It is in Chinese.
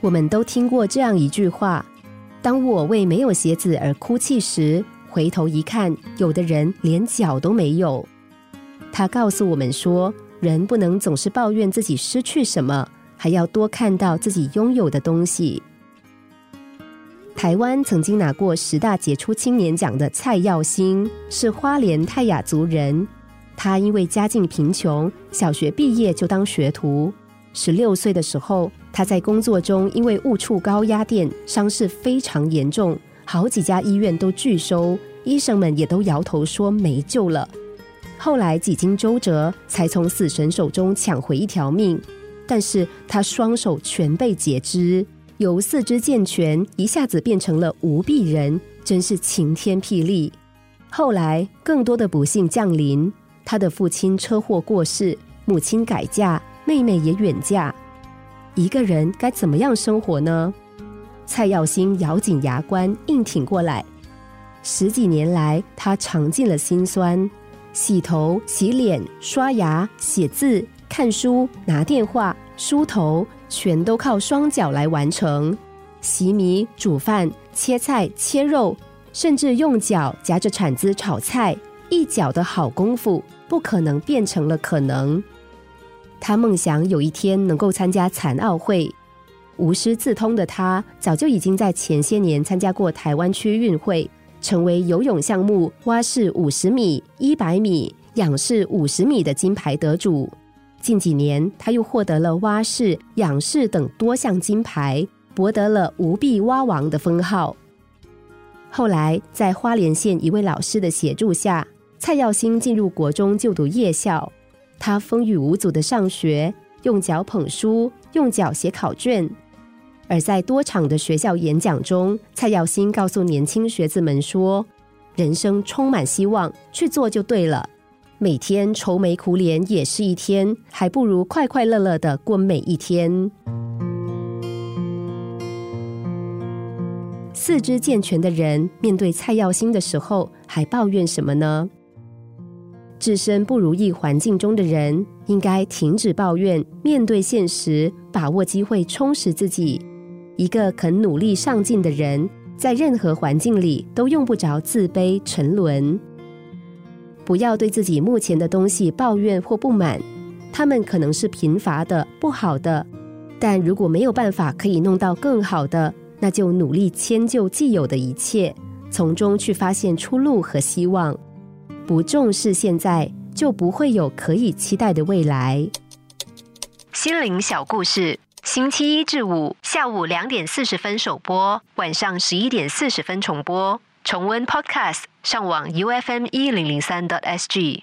我们都听过这样一句话：当我为没有鞋子而哭泣时，回头一看，有的人连脚都没有。他告诉我们说，人不能总是抱怨自己失去什么，还要多看到自己拥有的东西。台湾曾经拿过十大杰出青年奖的蔡耀兴，是花莲泰雅族人。他因为家境贫穷，小学毕业就当学徒。十六岁的时候，他在工作中因为误触高压电，伤势非常严重，好几家医院都拒收，医生们也都摇头说没救了。后来几经周折，才从死神手中抢回一条命，但是他双手全被截肢，由四肢健全一下子变成了无臂人，真是晴天霹雳。后来更多的不幸降临，他的父亲车祸过世，母亲改嫁。妹妹也远嫁，一个人该怎么样生活呢？蔡耀兴咬紧牙关，硬挺过来。十几年来，他尝尽了辛酸：洗头、洗脸、刷牙、写字、看书、拿电话、梳头，全都靠双脚来完成。洗米、煮饭、切菜、切肉，甚至用脚夹着铲子炒菜，一脚的好功夫，不可能变成了可能。他梦想有一天能够参加残奥会，无师自通的他早就已经在前些年参加过台湾区运会，成为游泳项目蛙式五十米、一百米、仰式五十米的金牌得主。近几年，他又获得了蛙式、仰式等多项金牌，博得了“无臂蛙王”的封号。后来，在花莲县一位老师的协助下，蔡耀兴进入国中就读夜校。他风雨无阻的上学，用脚捧书，用脚写考卷。而在多场的学校演讲中，蔡耀新告诉年轻学子们说：“人生充满希望，去做就对了。每天愁眉苦脸也是一天，还不如快快乐乐的过每一天。”四肢健全的人面对蔡耀新的时候，还抱怨什么呢？置身不如意环境中的人，应该停止抱怨，面对现实，把握机会，充实自己。一个肯努力上进的人，在任何环境里都用不着自卑沉沦。不要对自己目前的东西抱怨或不满，他们可能是贫乏的、不好的。但如果没有办法可以弄到更好的，那就努力迁就既有的一切，从中去发现出路和希望。不重视现在，就不会有可以期待的未来。心灵小故事，星期一至五下午两点四十分首播，晚上十一点四十分重播。重温 Podcast，上网 U F M 一零零三 t S G。